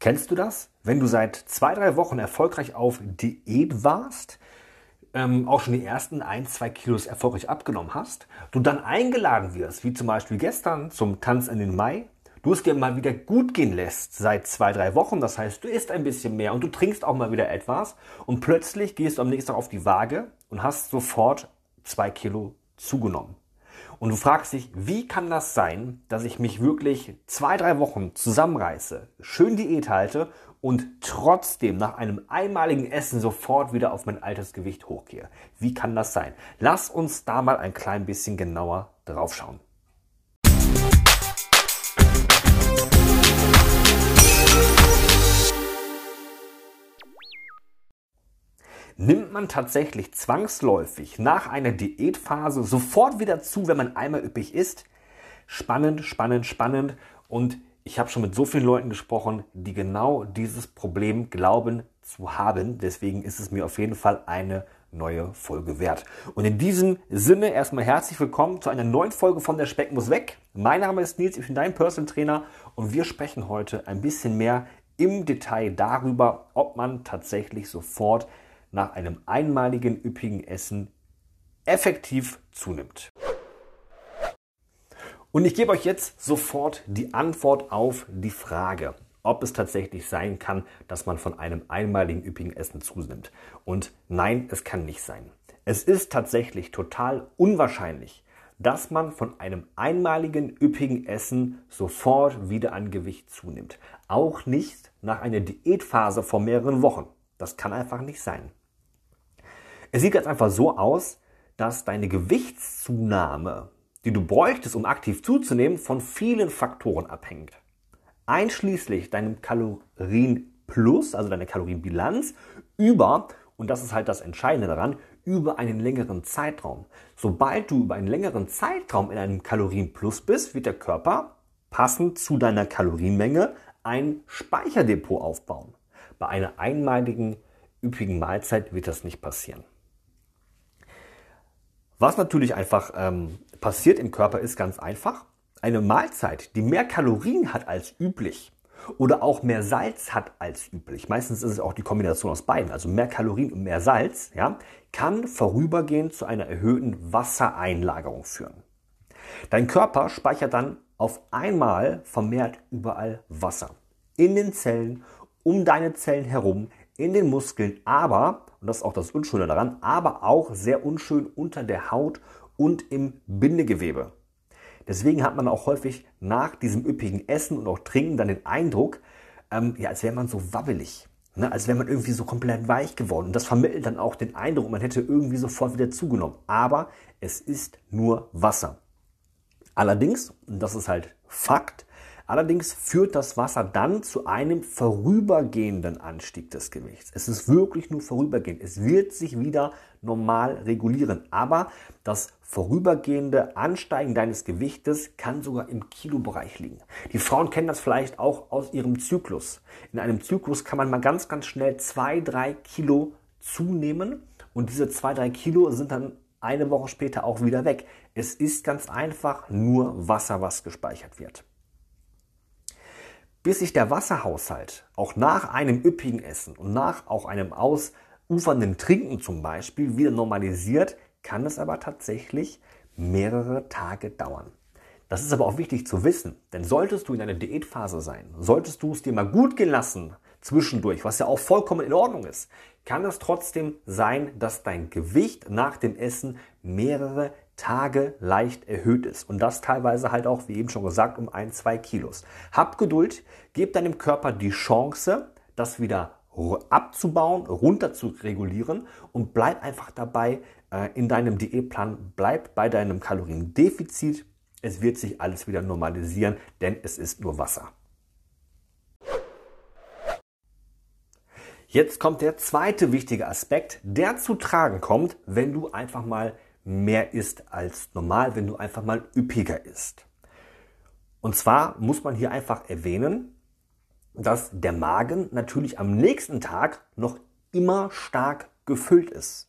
Kennst du das? Wenn du seit zwei, drei Wochen erfolgreich auf Diät warst, ähm, auch schon die ersten ein, zwei Kilos erfolgreich abgenommen hast, du dann eingeladen wirst, wie zum Beispiel gestern zum Tanz in den Mai, du es dir mal wieder gut gehen lässt seit zwei, drei Wochen, das heißt, du isst ein bisschen mehr und du trinkst auch mal wieder etwas und plötzlich gehst du am nächsten Tag auf die Waage und hast sofort zwei Kilo zugenommen. Und du fragst dich, wie kann das sein, dass ich mich wirklich zwei, drei Wochen zusammenreiße, schön Diät halte und trotzdem nach einem einmaligen Essen sofort wieder auf mein altes Gewicht hochgehe? Wie kann das sein? Lass uns da mal ein klein bisschen genauer drauf nimmt man tatsächlich zwangsläufig nach einer Diätphase sofort wieder zu, wenn man einmal üppig isst? Spannend, spannend, spannend. Und ich habe schon mit so vielen Leuten gesprochen, die genau dieses Problem glauben zu haben. Deswegen ist es mir auf jeden Fall eine neue Folge wert. Und in diesem Sinne erstmal herzlich willkommen zu einer neuen Folge von Der Speck muss weg. Mein Name ist Nils, ich bin dein Personal Trainer und wir sprechen heute ein bisschen mehr im Detail darüber, ob man tatsächlich sofort nach einem einmaligen üppigen Essen effektiv zunimmt. Und ich gebe euch jetzt sofort die Antwort auf die Frage, ob es tatsächlich sein kann, dass man von einem einmaligen üppigen Essen zunimmt. Und nein, es kann nicht sein. Es ist tatsächlich total unwahrscheinlich, dass man von einem einmaligen üppigen Essen sofort wieder an Gewicht zunimmt. Auch nicht nach einer Diätphase von mehreren Wochen. Das kann einfach nicht sein. Es sieht ganz einfach so aus, dass deine Gewichtszunahme, die du bräuchtest, um aktiv zuzunehmen, von vielen Faktoren abhängt. Einschließlich deinem Kalorienplus, also deiner Kalorienbilanz, über, und das ist halt das Entscheidende daran, über einen längeren Zeitraum. Sobald du über einen längeren Zeitraum in einem Kalorienplus bist, wird der Körper passend zu deiner Kalorienmenge ein Speicherdepot aufbauen. Bei einer einmaligen üppigen Mahlzeit wird das nicht passieren. Was natürlich einfach ähm, passiert im Körper ist ganz einfach. Eine Mahlzeit, die mehr Kalorien hat als üblich oder auch mehr Salz hat als üblich, meistens ist es auch die Kombination aus beiden, also mehr Kalorien und mehr Salz, ja, kann vorübergehend zu einer erhöhten Wassereinlagerung führen. Dein Körper speichert dann auf einmal vermehrt überall Wasser. In den Zellen, um deine Zellen herum, in den Muskeln, aber, und das ist auch das Unschöne daran, aber auch sehr unschön unter der Haut und im Bindegewebe. Deswegen hat man auch häufig nach diesem üppigen Essen und auch Trinken dann den Eindruck, ähm, ja, als wäre man so wabbelig. Ne, als wäre man irgendwie so komplett weich geworden. Und das vermittelt dann auch den Eindruck, man hätte irgendwie sofort wieder zugenommen. Aber es ist nur Wasser. Allerdings, und das ist halt Fakt, Allerdings führt das Wasser dann zu einem vorübergehenden Anstieg des Gewichts. Es ist wirklich nur vorübergehend. Es wird sich wieder normal regulieren. Aber das vorübergehende Ansteigen deines Gewichtes kann sogar im Kilobereich liegen. Die Frauen kennen das vielleicht auch aus ihrem Zyklus. In einem Zyklus kann man mal ganz, ganz schnell zwei, drei Kilo zunehmen. Und diese zwei, drei Kilo sind dann eine Woche später auch wieder weg. Es ist ganz einfach nur Wasser, was gespeichert wird bis sich der Wasserhaushalt auch nach einem üppigen Essen und nach auch einem ausufernden Trinken zum Beispiel wieder normalisiert, kann es aber tatsächlich mehrere Tage dauern. Das ist aber auch wichtig zu wissen, denn solltest du in einer Diätphase sein, solltest du es dir mal gut gehen lassen zwischendurch, was ja auch vollkommen in Ordnung ist, kann es trotzdem sein, dass dein Gewicht nach dem Essen mehrere Tage leicht erhöht ist. Und das teilweise halt auch, wie eben schon gesagt, um ein, zwei Kilos. Hab Geduld, gib deinem Körper die Chance, das wieder abzubauen, runter zu regulieren und bleib einfach dabei äh, in deinem Diätplan, bleib bei deinem Kaloriendefizit. Es wird sich alles wieder normalisieren, denn es ist nur Wasser. Jetzt kommt der zweite wichtige Aspekt, der zu tragen kommt, wenn du einfach mal mehr isst als normal, wenn du einfach mal üppiger isst. Und zwar muss man hier einfach erwähnen, dass der Magen natürlich am nächsten Tag noch immer stark gefüllt ist.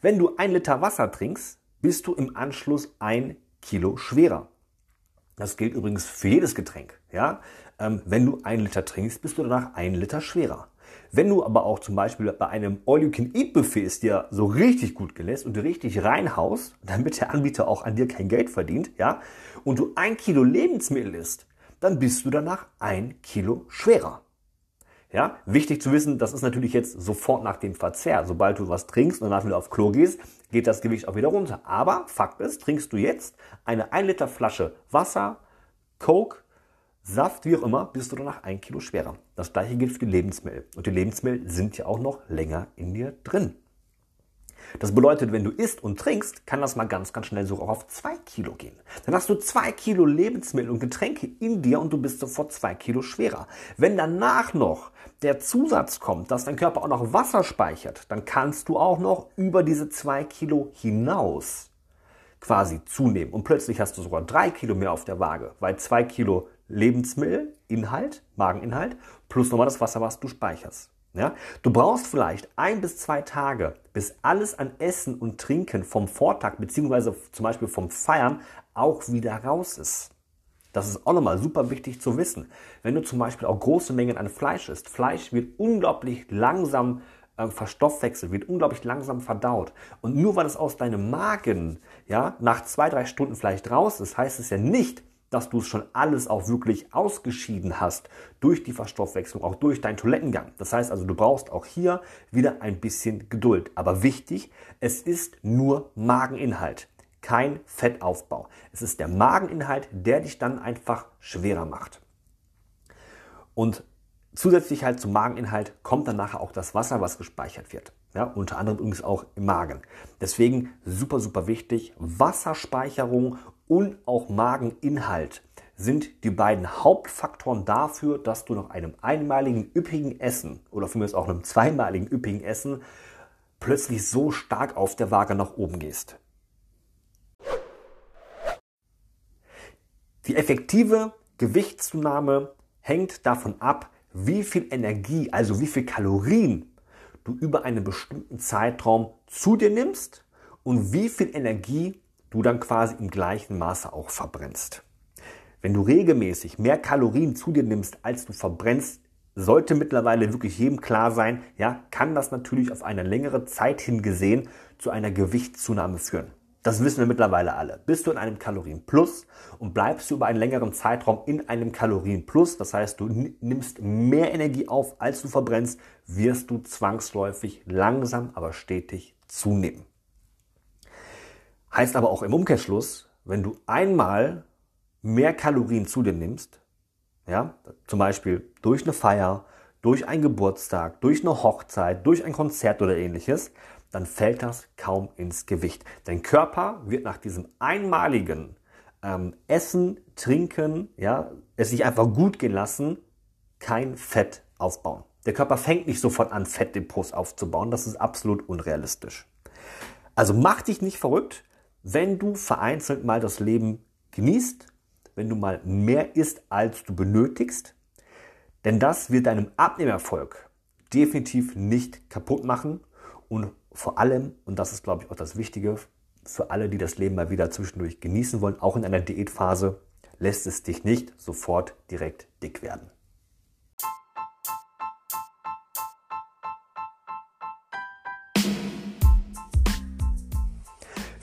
Wenn du ein Liter Wasser trinkst, bist du im Anschluss ein Kilo schwerer. Das gilt übrigens für jedes Getränk. Ja? Ähm, wenn du einen Liter trinkst, bist du danach einen Liter schwerer. Wenn du aber auch zum Beispiel bei einem All-You-Can-Eat-Buffet es dir so richtig gut gelässt und du richtig reinhaust, damit der Anbieter auch an dir kein Geld verdient, ja, und du ein Kilo Lebensmittel isst, dann bist du danach ein Kilo schwerer. Ja, wichtig zu wissen, das ist natürlich jetzt sofort nach dem Verzehr. Sobald du was trinkst und danach wieder auf Klo gehst, geht das Gewicht auch wieder runter. Aber Fakt ist, trinkst du jetzt eine 1 Liter Flasche Wasser, Coke, Saft, wie auch immer, bist du danach ein Kilo schwerer. Das gleiche gilt für die Lebensmittel. Und die Lebensmittel sind ja auch noch länger in dir drin. Das bedeutet, wenn du isst und trinkst, kann das mal ganz, ganz schnell sogar auf zwei Kilo gehen. Dann hast du zwei Kilo Lebensmittel und Getränke in dir und du bist sofort zwei Kilo schwerer. Wenn danach noch der Zusatz kommt, dass dein Körper auch noch Wasser speichert, dann kannst du auch noch über diese zwei Kilo hinaus quasi zunehmen. Und plötzlich hast du sogar drei Kilo mehr auf der Waage, weil zwei Kilo Lebensmittel, Inhalt, Mageninhalt, plus nochmal das Wasser, was du speicherst. Ja? Du brauchst vielleicht ein bis zwei Tage, bis alles an Essen und Trinken vom Vortag beziehungsweise zum Beispiel vom Feiern auch wieder raus ist. Das ist auch nochmal super wichtig zu wissen. Wenn du zum Beispiel auch große Mengen an Fleisch isst, Fleisch wird unglaublich langsam äh, verstoffwechselt, wird unglaublich langsam verdaut. Und nur weil es aus deinem Magen ja, nach zwei, drei Stunden vielleicht raus ist, heißt es ja nicht, dass du es schon alles auch wirklich ausgeschieden hast durch die Verstoffwechslung, auch durch deinen Toilettengang. Das heißt also, du brauchst auch hier wieder ein bisschen Geduld. Aber wichtig, es ist nur Mageninhalt, kein Fettaufbau. Es ist der Mageninhalt, der dich dann einfach schwerer macht. Und zusätzlich halt zum Mageninhalt kommt dann nachher auch das Wasser, was gespeichert wird. Ja, unter anderem übrigens auch im Magen. Deswegen super, super wichtig, Wasserspeicherung und auch Mageninhalt sind die beiden Hauptfaktoren dafür, dass du nach einem einmaligen üppigen Essen oder für mich auch einem zweimaligen üppigen Essen plötzlich so stark auf der Waage nach oben gehst. Die effektive Gewichtszunahme hängt davon ab, wie viel Energie, also wie viel Kalorien du über einen bestimmten Zeitraum zu dir nimmst und wie viel Energie du dann quasi im gleichen Maße auch verbrennst. Wenn du regelmäßig mehr Kalorien zu dir nimmst, als du verbrennst, sollte mittlerweile wirklich jedem klar sein, ja, kann das natürlich auf eine längere Zeit hingesehen zu einer Gewichtszunahme führen. Das wissen wir mittlerweile alle. Bist du in einem Kalorienplus und bleibst du über einen längeren Zeitraum in einem Kalorienplus, das heißt, du nimmst mehr Energie auf, als du verbrennst, wirst du zwangsläufig langsam, aber stetig zunehmen. Heißt aber auch im Umkehrschluss, wenn du einmal mehr Kalorien zu dir nimmst, ja, zum Beispiel durch eine Feier, durch einen Geburtstag, durch eine Hochzeit, durch ein Konzert oder ähnliches, dann fällt das kaum ins Gewicht. Dein Körper wird nach diesem einmaligen ähm, Essen, Trinken, ja, es sich einfach gut gehen lassen, kein Fett aufbauen. Der Körper fängt nicht sofort an, Fettdepots aufzubauen. Das ist absolut unrealistisch. Also mach dich nicht verrückt wenn du vereinzelt mal das Leben genießt, wenn du mal mehr isst, als du benötigst, denn das wird deinem Abnehmerfolg definitiv nicht kaputt machen und vor allem, und das ist glaube ich auch das Wichtige, für alle, die das Leben mal wieder zwischendurch genießen wollen, auch in einer Diätphase, lässt es dich nicht sofort direkt dick werden.